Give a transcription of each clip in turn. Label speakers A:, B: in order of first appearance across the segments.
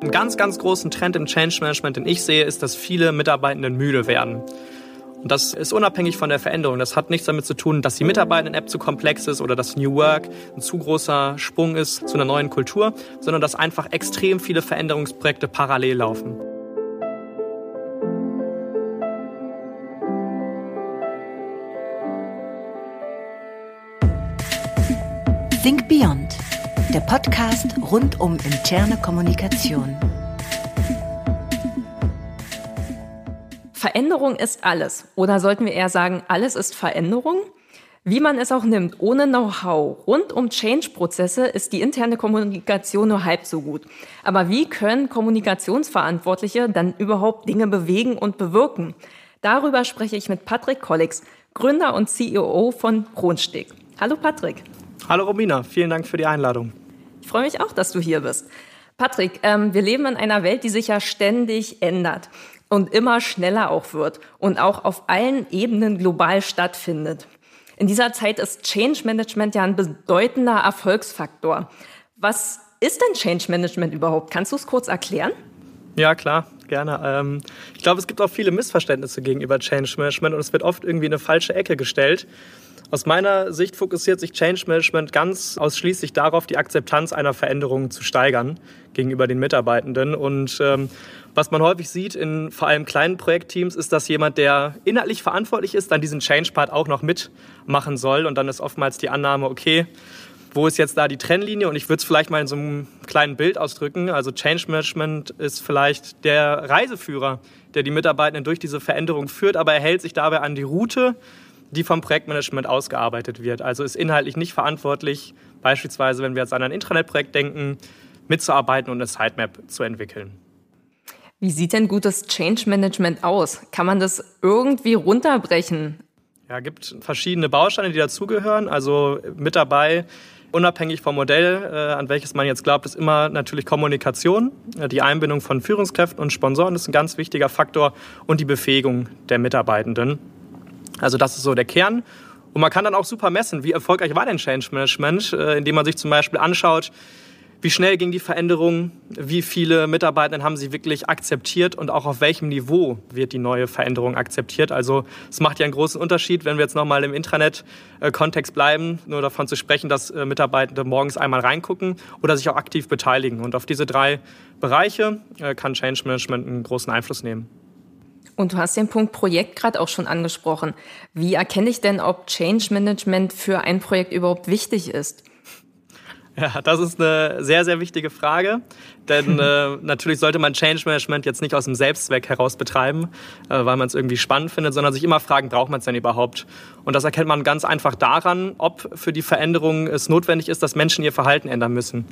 A: Ein ganz, ganz großen Trend im Change Management, den ich sehe, ist, dass viele Mitarbeitenden müde werden. Und das ist unabhängig von der Veränderung. Das hat nichts damit zu tun, dass die Mitarbeitenden-App zu komplex ist oder dass New Work ein zu großer Sprung ist zu einer neuen Kultur, sondern dass einfach extrem viele Veränderungsprojekte parallel laufen.
B: Think Beyond, der Podcast rund um interne Kommunikation.
C: Veränderung ist alles. Oder sollten wir eher sagen, alles ist Veränderung? Wie man es auch nimmt, ohne Know-how rund um Change-Prozesse ist die interne Kommunikation nur halb so gut. Aber wie können Kommunikationsverantwortliche dann überhaupt Dinge bewegen und bewirken? Darüber spreche ich mit Patrick Kollix, Gründer und CEO von Kronsteg. Hallo Patrick.
A: Hallo Romina, vielen Dank für die Einladung.
C: Ich freue mich auch, dass du hier bist. Patrick, ähm, wir leben in einer Welt, die sich ja ständig ändert und immer schneller auch wird und auch auf allen Ebenen global stattfindet. In dieser Zeit ist Change Management ja ein bedeutender Erfolgsfaktor. Was ist denn Change Management überhaupt? Kannst du es kurz erklären?
A: Ja, klar, gerne. Ähm, ich glaube, es gibt auch viele Missverständnisse gegenüber Change Management und es wird oft irgendwie in eine falsche Ecke gestellt. Aus meiner Sicht fokussiert sich Change Management ganz ausschließlich darauf, die Akzeptanz einer Veränderung zu steigern gegenüber den Mitarbeitenden. Und ähm, was man häufig sieht in vor allem kleinen Projektteams, ist, dass jemand, der inhaltlich verantwortlich ist, dann diesen Change-Part auch noch mitmachen soll. Und dann ist oftmals die Annahme, okay, wo ist jetzt da die Trennlinie? Und ich würde es vielleicht mal in so einem kleinen Bild ausdrücken. Also Change Management ist vielleicht der Reiseführer, der die Mitarbeitenden durch diese Veränderung führt, aber er hält sich dabei an die Route, die vom Projektmanagement ausgearbeitet wird. Also ist inhaltlich nicht verantwortlich, beispielsweise, wenn wir jetzt an ein Intranet-Projekt denken, mitzuarbeiten und eine Sitemap zu entwickeln.
C: Wie sieht denn gutes Change Management aus? Kann man das irgendwie runterbrechen?
A: Ja, gibt verschiedene Bausteine, die dazugehören. Also mit dabei, unabhängig vom Modell, äh, an welches man jetzt glaubt, ist immer natürlich Kommunikation, die Einbindung von Führungskräften und Sponsoren ist ein ganz wichtiger Faktor und die Befähigung der Mitarbeitenden. Also das ist so der Kern. Und man kann dann auch super messen, wie erfolgreich war denn Change Management, äh, indem man sich zum Beispiel anschaut, wie schnell ging die Veränderung, wie viele Mitarbeiter haben sie wirklich akzeptiert und auch auf welchem Niveau wird die neue Veränderung akzeptiert. Also es macht ja einen großen Unterschied, wenn wir jetzt nochmal im Intranet-Kontext bleiben, nur davon zu sprechen, dass äh, Mitarbeitende morgens einmal reingucken oder sich auch aktiv beteiligen. Und auf diese drei Bereiche äh, kann Change Management einen großen Einfluss nehmen.
C: Und du hast den Punkt Projekt gerade auch schon angesprochen. Wie erkenne ich denn, ob Change Management für ein Projekt überhaupt wichtig ist?
A: Ja, das ist eine sehr, sehr wichtige Frage. Denn äh, natürlich sollte man Change Management jetzt nicht aus dem Selbstzweck heraus betreiben, äh, weil man es irgendwie spannend findet, sondern sich immer fragen, braucht man es denn überhaupt? Und das erkennt man ganz einfach daran, ob für die Veränderung es notwendig ist, dass Menschen ihr Verhalten ändern müssen.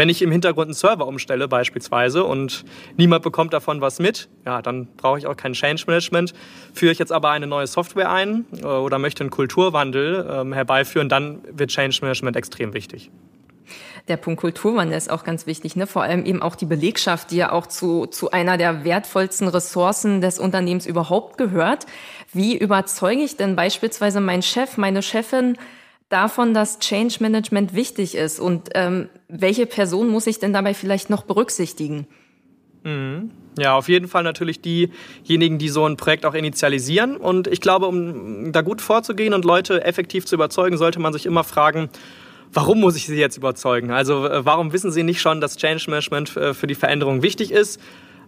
A: Wenn ich im Hintergrund einen Server umstelle beispielsweise und niemand bekommt davon was mit, ja, dann brauche ich auch kein Change Management. Führe ich jetzt aber eine neue Software ein äh, oder möchte einen Kulturwandel ähm, herbeiführen, dann wird Change Management extrem wichtig.
C: Der Punkt Kulturwandel ist auch ganz wichtig, ne? vor allem eben auch die Belegschaft, die ja auch zu, zu einer der wertvollsten Ressourcen des Unternehmens überhaupt gehört. Wie überzeuge ich denn beispielsweise meinen Chef, meine Chefin davon, dass Change Management wichtig ist und ähm, welche Person muss ich denn dabei vielleicht noch berücksichtigen?
A: Mhm. Ja, auf jeden Fall natürlich diejenigen, die so ein Projekt auch initialisieren. Und ich glaube, um da gut vorzugehen und Leute effektiv zu überzeugen, sollte man sich immer fragen, warum muss ich sie jetzt überzeugen? Also äh, warum wissen sie nicht schon, dass Change Management äh, für die Veränderung wichtig ist?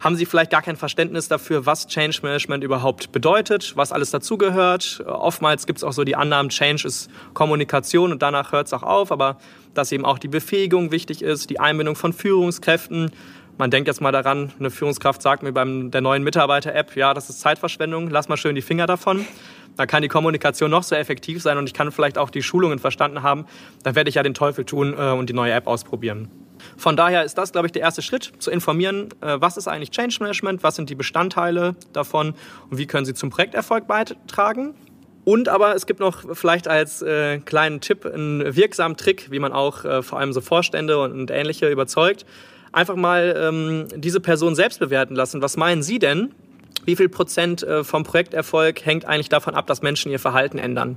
A: Haben sie vielleicht gar kein Verständnis dafür, was Change Management überhaupt bedeutet, was alles dazugehört? Oftmals gibt es auch so die Annahmen, Change ist Kommunikation und danach hört es auch auf, aber dass eben auch die Befähigung wichtig ist, die Einbindung von Führungskräften. Man denkt jetzt mal daran, eine Führungskraft sagt mir beim der neuen Mitarbeiter-App, ja, das ist Zeitverschwendung, lass mal schön die Finger davon. Da kann die Kommunikation noch so effektiv sein und ich kann vielleicht auch die Schulungen verstanden haben. Da werde ich ja den Teufel tun äh, und die neue App ausprobieren. Von daher ist das, glaube ich, der erste Schritt, zu informieren, äh, was ist eigentlich Change Management, was sind die Bestandteile davon und wie können sie zum Projekterfolg beitragen. Und aber es gibt noch vielleicht als äh, kleinen Tipp einen wirksamen Trick, wie man auch äh, vor allem so Vorstände und, und Ähnliche überzeugt. Einfach mal ähm, diese Person selbst bewerten lassen. Was meinen Sie denn? Wie viel Prozent äh, vom Projekterfolg hängt eigentlich davon ab, dass Menschen ihr Verhalten ändern?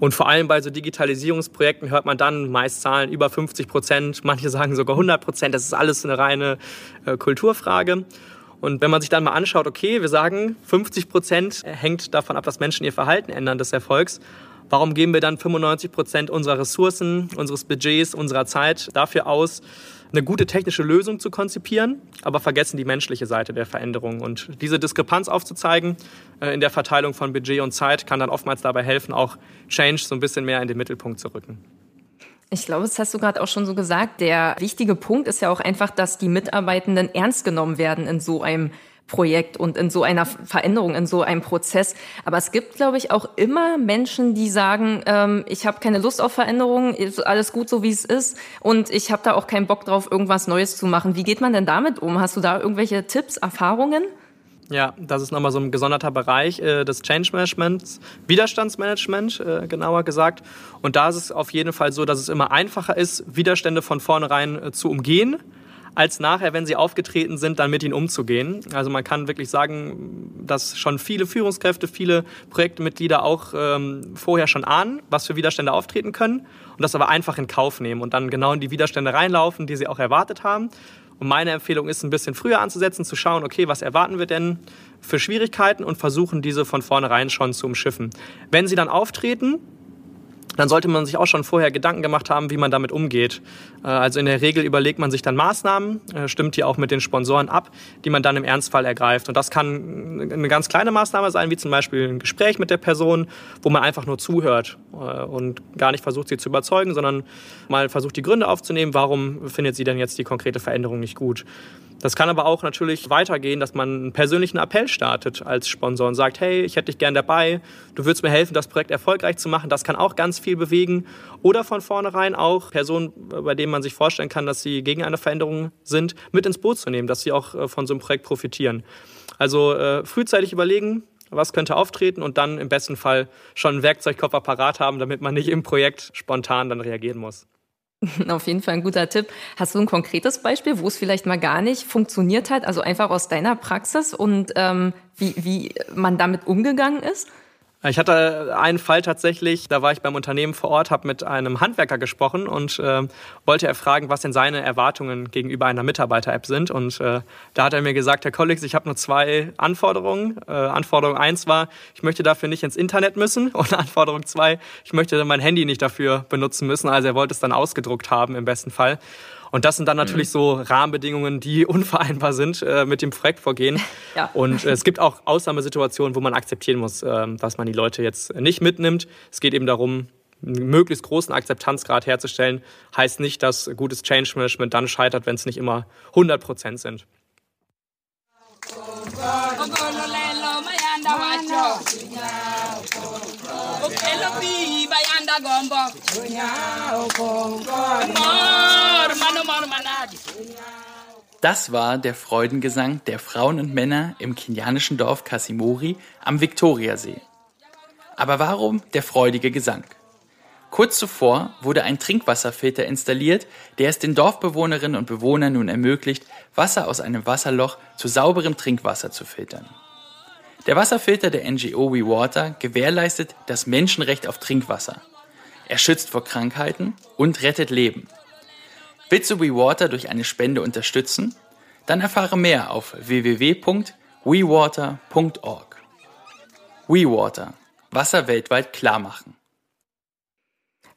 A: Und vor allem bei so Digitalisierungsprojekten hört man dann meist Zahlen über 50 Prozent, manche sagen sogar 100 Prozent. Das ist alles eine reine äh, Kulturfrage. Und wenn man sich dann mal anschaut, okay, wir sagen, 50 Prozent hängt davon ab, dass Menschen ihr Verhalten ändern des Erfolgs. Warum geben wir dann 95 Prozent unserer Ressourcen, unseres Budgets, unserer Zeit dafür aus, eine gute technische Lösung zu konzipieren, aber vergessen die menschliche Seite der Veränderung. Und diese Diskrepanz aufzuzeigen äh, in der Verteilung von Budget und Zeit kann dann oftmals dabei helfen, auch Change so ein bisschen mehr in den Mittelpunkt zu rücken.
C: Ich glaube, das hast du gerade auch schon so gesagt. Der wichtige Punkt ist ja auch einfach, dass die Mitarbeitenden ernst genommen werden in so einem Projekt und in so einer Veränderung, in so einem Prozess. Aber es gibt, glaube ich, auch immer Menschen, die sagen, ähm, ich habe keine Lust auf Veränderungen, ist alles gut so, wie es ist und ich habe da auch keinen Bock drauf, irgendwas Neues zu machen. Wie geht man denn damit um? Hast du da irgendwelche Tipps, Erfahrungen?
A: Ja, das ist nochmal so ein gesonderter Bereich äh, des Change Managements, Widerstandsmanagement äh, genauer gesagt. Und da ist es auf jeden Fall so, dass es immer einfacher ist, Widerstände von vornherein äh, zu umgehen, als nachher, wenn sie aufgetreten sind, dann mit ihnen umzugehen. Also man kann wirklich sagen, dass schon viele Führungskräfte, viele Projektmitglieder auch ähm, vorher schon ahnen, was für Widerstände auftreten können und das aber einfach in Kauf nehmen und dann genau in die Widerstände reinlaufen, die sie auch erwartet haben und meine Empfehlung ist, ein bisschen früher anzusetzen, zu schauen, okay, was erwarten wir denn für Schwierigkeiten und versuchen, diese von vornherein schon zu umschiffen. Wenn sie dann auftreten, dann sollte man sich auch schon vorher Gedanken gemacht haben, wie man damit umgeht. Äh, also in der Regel überlegt man sich dann Maßnahmen, äh, stimmt die auch mit den Sponsoren ab, die man dann im Ernstfall ergreift. Und das kann eine ganz kleine Maßnahme sein, wie zum Beispiel ein Gespräch mit der Person, wo man einfach nur zuhört äh, und gar nicht versucht, sie zu überzeugen, sondern mal versucht, die Gründe aufzunehmen, warum findet sie denn jetzt die konkrete Veränderung nicht gut. Das kann aber auch natürlich weitergehen, dass man einen persönlichen Appell startet als Sponsor und sagt, hey, ich hätte dich gern dabei, du würdest mir helfen, das Projekt erfolgreich zu machen. Das kann auch ganz viel bewegen. Oder von vornherein auch Personen, bei denen man sich vorstellen kann, dass sie gegen eine Veränderung sind, mit ins Boot zu nehmen, dass sie auch äh, von so einem Projekt profitieren. Also äh, frühzeitig überlegen, was könnte auftreten und dann im besten Fall schon einen Werkzeugkoffer parat haben, damit man nicht im Projekt spontan dann reagieren muss.
C: Auf jeden Fall ein guter Tipp. Hast du ein konkretes Beispiel, wo es vielleicht mal gar nicht funktioniert hat, also einfach aus deiner Praxis und ähm, wie, wie man damit umgegangen ist?
A: Ich hatte einen Fall tatsächlich, da war ich beim Unternehmen vor Ort, habe mit einem Handwerker gesprochen und äh, wollte erfragen, was denn seine Erwartungen gegenüber einer Mitarbeiter-App sind. Und äh, da hat er mir gesagt, Herr Kollix, ich habe nur zwei Anforderungen. Äh, Anforderung eins war, ich möchte dafür nicht ins Internet müssen. Und Anforderung zwei, ich möchte mein Handy nicht dafür benutzen müssen. Also er wollte es dann ausgedruckt haben im besten Fall. Und das sind dann natürlich mhm. so Rahmenbedingungen, die unvereinbar sind äh, mit dem Projektvorgehen. ja. Und äh, es gibt auch Ausnahmesituationen, wo man akzeptieren muss, äh, dass man die Leute jetzt nicht mitnimmt. Es geht eben darum, einen möglichst großen Akzeptanzgrad herzustellen. Heißt nicht, dass gutes Change Management dann scheitert, wenn es nicht immer 100 Prozent sind.
D: Das war der Freudengesang der Frauen und Männer im kenianischen Dorf Kasimori am Viktoriasee. Aber warum der freudige Gesang? Kurz zuvor wurde ein Trinkwasserfilter installiert, der es den Dorfbewohnerinnen und Bewohnern nun ermöglicht, Wasser aus einem Wasserloch zu sauberem Trinkwasser zu filtern. Der Wasserfilter der NGO WeWater gewährleistet das Menschenrecht auf Trinkwasser. Er schützt vor Krankheiten und rettet Leben. Willst du WeWater durch eine Spende unterstützen? Dann erfahre mehr auf www.wewater.org. WeWater. Wasser weltweit klar machen.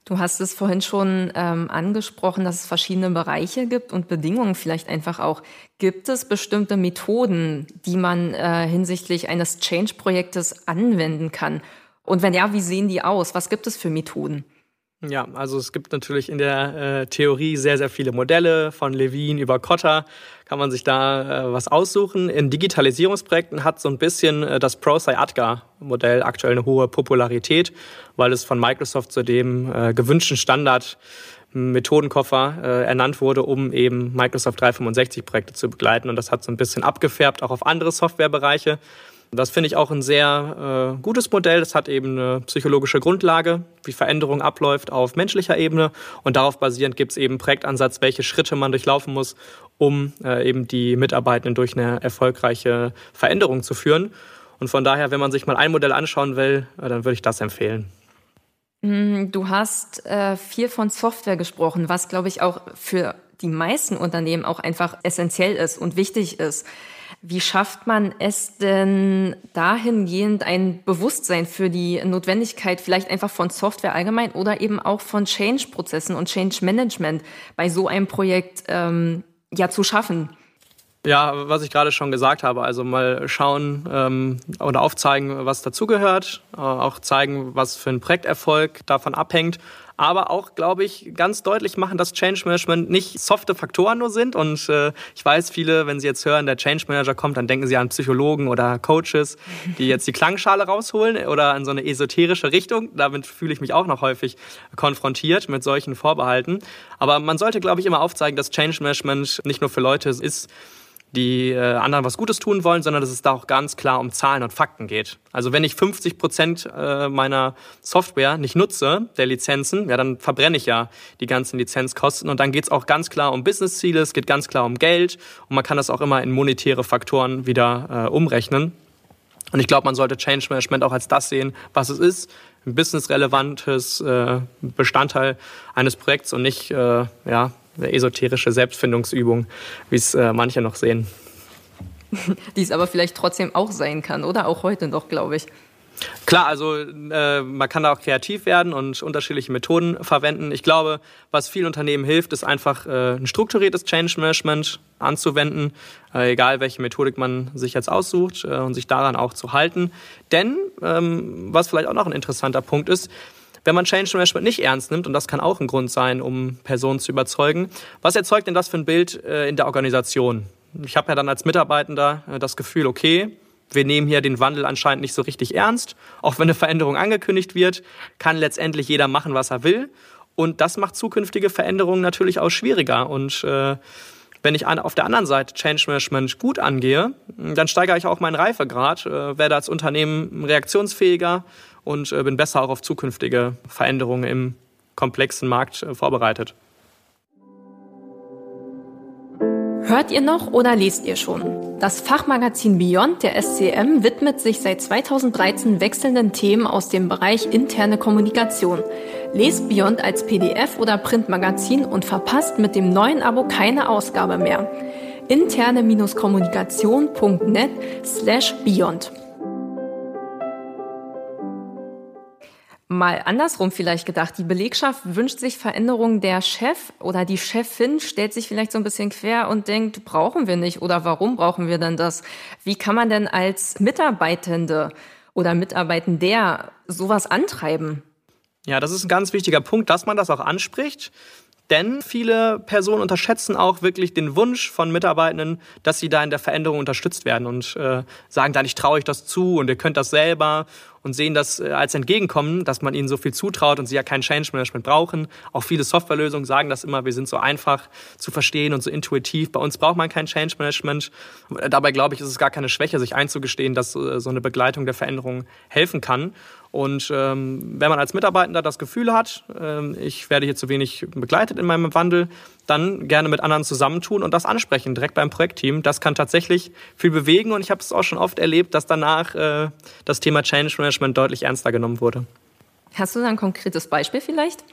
C: Du hast es vorhin schon ähm, angesprochen, dass es verschiedene Bereiche gibt und Bedingungen vielleicht einfach auch. Gibt es bestimmte Methoden, die man äh, hinsichtlich eines Change-Projektes anwenden kann? Und wenn ja, wie sehen die aus? Was gibt es für Methoden?
A: Ja, also es gibt natürlich in der äh, Theorie sehr, sehr viele Modelle, von Levin über Kotter kann man sich da äh, was aussuchen. In Digitalisierungsprojekten hat so ein bisschen äh, das ProSci-ADGA-Modell aktuell eine hohe Popularität, weil es von Microsoft zu dem äh, gewünschten Standard Methodenkoffer äh, ernannt wurde, um eben Microsoft 365 Projekte zu begleiten. Und das hat so ein bisschen abgefärbt auch auf andere Softwarebereiche. Das finde ich auch ein sehr äh, gutes Modell. Das hat eben eine psychologische Grundlage, wie Veränderung abläuft auf menschlicher Ebene. Und darauf basierend gibt es eben Projektansatz, welche Schritte man durchlaufen muss, um äh, eben die Mitarbeitenden durch eine erfolgreiche Veränderung zu führen. Und von daher, wenn man sich mal ein Modell anschauen will, äh, dann würde ich das empfehlen.
C: Mm, du hast äh, viel von Software gesprochen, was, glaube ich, auch für die meisten Unternehmen auch einfach essentiell ist und wichtig ist. Wie schafft man es denn dahingehend ein Bewusstsein für die Notwendigkeit vielleicht einfach von Software allgemein oder eben auch von Change-Prozessen und Change-Management bei so einem Projekt ähm, ja zu schaffen?
A: Ja, was ich gerade schon gesagt habe, also mal schauen ähm, oder aufzeigen, was dazugehört, äh, auch zeigen, was für ein Projekterfolg davon abhängt aber auch, glaube ich, ganz deutlich machen, dass Change Management nicht softe Faktoren nur sind. Und äh, ich weiß, viele, wenn sie jetzt hören, der Change Manager kommt, dann denken sie an Psychologen oder Coaches, die jetzt die Klangschale rausholen oder in so eine esoterische Richtung. Damit fühle ich mich auch noch häufig konfrontiert mit solchen Vorbehalten. Aber man sollte, glaube ich, immer aufzeigen, dass Change Management nicht nur für Leute ist, die äh, anderen was Gutes tun wollen, sondern dass es da auch ganz klar um Zahlen und Fakten geht. Also wenn ich 50 Prozent äh, meiner Software nicht nutze, der Lizenzen, ja, dann verbrenne ich ja die ganzen Lizenzkosten und dann geht es auch ganz klar um Businessziele, es geht ganz klar um Geld und man kann das auch immer in monetäre Faktoren wieder äh, umrechnen. Und ich glaube, man sollte Change Management auch als das sehen, was es ist, ein businessrelevantes äh, Bestandteil eines Projekts und nicht äh, ja, eine esoterische Selbstfindungsübung, wie es äh, manche noch sehen.
C: Die es aber vielleicht trotzdem auch sein kann, oder? Auch heute noch, glaube ich.
A: Klar, also äh, man kann da auch kreativ werden und unterschiedliche Methoden verwenden. Ich glaube, was vielen Unternehmen hilft, ist einfach äh, ein strukturiertes Change Management anzuwenden, äh, egal welche Methodik man sich jetzt aussucht äh, und sich daran auch zu halten. Denn ähm, was vielleicht auch noch ein interessanter Punkt ist, wenn man Change Management nicht ernst nimmt, und das kann auch ein Grund sein, um Personen zu überzeugen, was erzeugt denn das für ein Bild äh, in der Organisation? Ich habe ja dann als Mitarbeitender äh, das Gefühl, okay, wir nehmen hier den Wandel anscheinend nicht so richtig ernst. Auch wenn eine Veränderung angekündigt wird, kann letztendlich jeder machen, was er will. Und das macht zukünftige Veränderungen natürlich auch schwieriger. Und äh, wenn ich auf der anderen Seite Change Management gut angehe, dann steigere ich auch meinen Reifegrad, äh, werde als Unternehmen reaktionsfähiger und äh, bin besser auch auf zukünftige Veränderungen im komplexen Markt äh, vorbereitet.
C: Hört ihr noch oder lest ihr schon? Das Fachmagazin Beyond der SCM widmet sich seit 2013 wechselnden Themen aus dem Bereich interne Kommunikation. Lest Beyond als PDF oder Printmagazin und verpasst mit dem neuen Abo keine Ausgabe mehr. interne-kommunikation.net slash beyond. Mal andersrum vielleicht gedacht, die Belegschaft wünscht sich Veränderungen, der Chef oder die Chefin stellt sich vielleicht so ein bisschen quer und denkt, brauchen wir nicht oder warum brauchen wir denn das? Wie kann man denn als Mitarbeitende oder Mitarbeitender sowas antreiben?
A: Ja, das ist ein ganz wichtiger Punkt, dass man das auch anspricht. Denn viele Personen unterschätzen auch wirklich den Wunsch von Mitarbeitenden, dass sie da in der Veränderung unterstützt werden und äh, sagen dann, ich traue euch das zu und ihr könnt das selber und sehen das äh, als Entgegenkommen, dass man ihnen so viel zutraut und sie ja kein Change Management brauchen. Auch viele Softwarelösungen sagen das immer, wir sind so einfach zu verstehen und so intuitiv. Bei uns braucht man kein Change Management. Dabei glaube ich, ist es gar keine Schwäche, sich einzugestehen, dass äh, so eine Begleitung der Veränderung helfen kann. Und ähm, wenn man als Mitarbeitender das Gefühl hat, ähm, ich werde hier zu wenig begleitet in meinem Wandel, dann gerne mit anderen zusammentun und das ansprechen, direkt beim Projektteam. Das kann tatsächlich viel bewegen und ich habe es auch schon oft erlebt, dass danach äh, das Thema Change Management deutlich ernster genommen wurde.
C: Hast du da ein konkretes Beispiel vielleicht?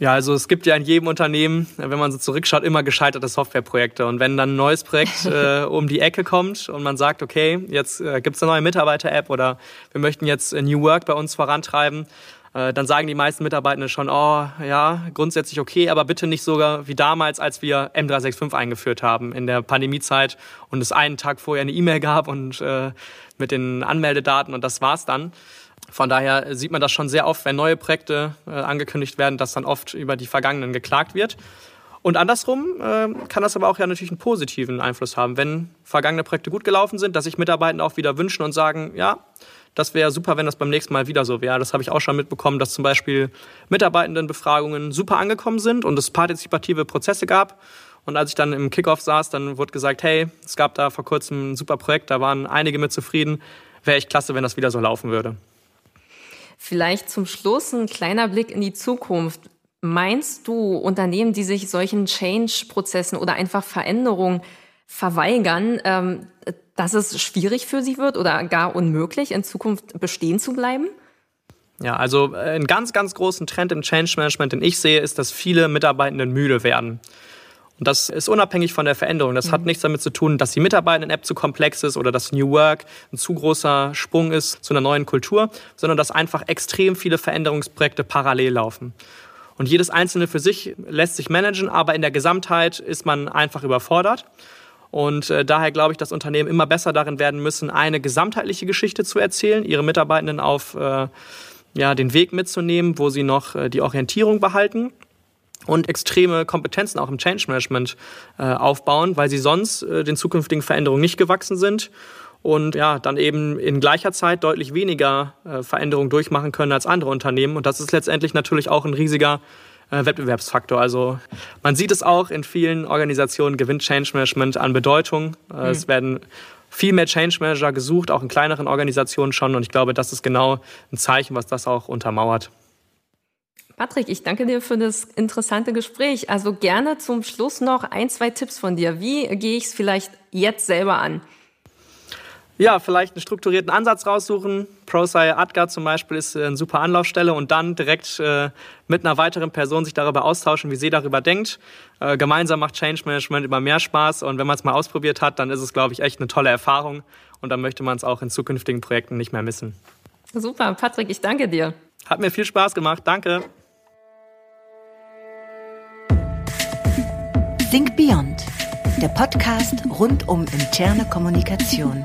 A: Ja, also es gibt ja in jedem Unternehmen, wenn man so zurückschaut, immer gescheiterte Softwareprojekte. Und wenn dann ein neues Projekt äh, um die Ecke kommt und man sagt, okay, jetzt äh, gibt es eine neue Mitarbeiter-App oder wir möchten jetzt New Work bei uns vorantreiben, äh, dann sagen die meisten Mitarbeitenden schon, oh ja, grundsätzlich okay, aber bitte nicht sogar wie damals, als wir M365 eingeführt haben in der Pandemiezeit und es einen Tag vorher eine E-Mail gab und äh, mit den Anmeldedaten und das war's dann. Von daher sieht man das schon sehr oft, wenn neue Projekte äh, angekündigt werden, dass dann oft über die vergangenen geklagt wird. Und andersrum äh, kann das aber auch ja natürlich einen positiven Einfluss haben, wenn vergangene Projekte gut gelaufen sind, dass sich Mitarbeitende auch wieder wünschen und sagen, ja, das wäre super, wenn das beim nächsten Mal wieder so wäre. Das habe ich auch schon mitbekommen, dass zum Beispiel Mitarbeitendenbefragungen super angekommen sind und es partizipative Prozesse gab. Und als ich dann im Kickoff saß, dann wurde gesagt, hey, es gab da vor kurzem ein super Projekt, da waren einige mit zufrieden. Wäre echt klasse, wenn das wieder so laufen würde.
C: Vielleicht zum Schluss ein kleiner Blick in die Zukunft. Meinst du, Unternehmen, die sich solchen Change-Prozessen oder einfach Veränderungen verweigern, ähm, dass es schwierig für sie wird oder gar unmöglich, in Zukunft bestehen zu bleiben?
A: Ja, also äh, ein ganz, ganz großen Trend im Change Management, den ich sehe, ist, dass viele Mitarbeitenden müde werden. Und das ist unabhängig von der Veränderung. Das mhm. hat nichts damit zu tun, dass die Mitarbeitenden-App zu komplex ist oder dass New Work ein zu großer Sprung ist zu einer neuen Kultur, sondern dass einfach extrem viele Veränderungsprojekte parallel laufen. Und jedes einzelne für sich lässt sich managen, aber in der Gesamtheit ist man einfach überfordert. Und äh, daher glaube ich, dass Unternehmen immer besser darin werden müssen, eine gesamtheitliche Geschichte zu erzählen, ihre Mitarbeitenden auf äh, ja, den Weg mitzunehmen, wo sie noch äh, die Orientierung behalten und extreme Kompetenzen auch im Change Management äh, aufbauen, weil sie sonst äh, den zukünftigen Veränderungen nicht gewachsen sind und ja, dann eben in gleicher Zeit deutlich weniger äh, Veränderungen durchmachen können als andere Unternehmen. Und das ist letztendlich natürlich auch ein riesiger äh, Wettbewerbsfaktor. Also man sieht es auch in vielen Organisationen gewinnt Change Management an Bedeutung. Äh, mhm. Es werden viel mehr Change Manager gesucht, auch in kleineren Organisationen schon. Und ich glaube, das ist genau ein Zeichen, was das auch untermauert.
C: Patrick, ich danke dir für das interessante Gespräch. Also gerne zum Schluss noch ein, zwei Tipps von dir. Wie gehe ich es vielleicht jetzt selber an?
A: Ja, vielleicht einen strukturierten Ansatz raussuchen. ProSci Adgar zum Beispiel ist eine super Anlaufstelle und dann direkt äh, mit einer weiteren Person sich darüber austauschen, wie sie darüber denkt. Äh, gemeinsam macht Change Management immer mehr Spaß und wenn man es mal ausprobiert hat, dann ist es, glaube ich, echt eine tolle Erfahrung und dann möchte man es auch in zukünftigen Projekten nicht mehr missen.
C: Super, Patrick, ich danke dir.
A: Hat mir viel Spaß gemacht, danke.
B: Think Beyond, der Podcast rund um interne Kommunikation.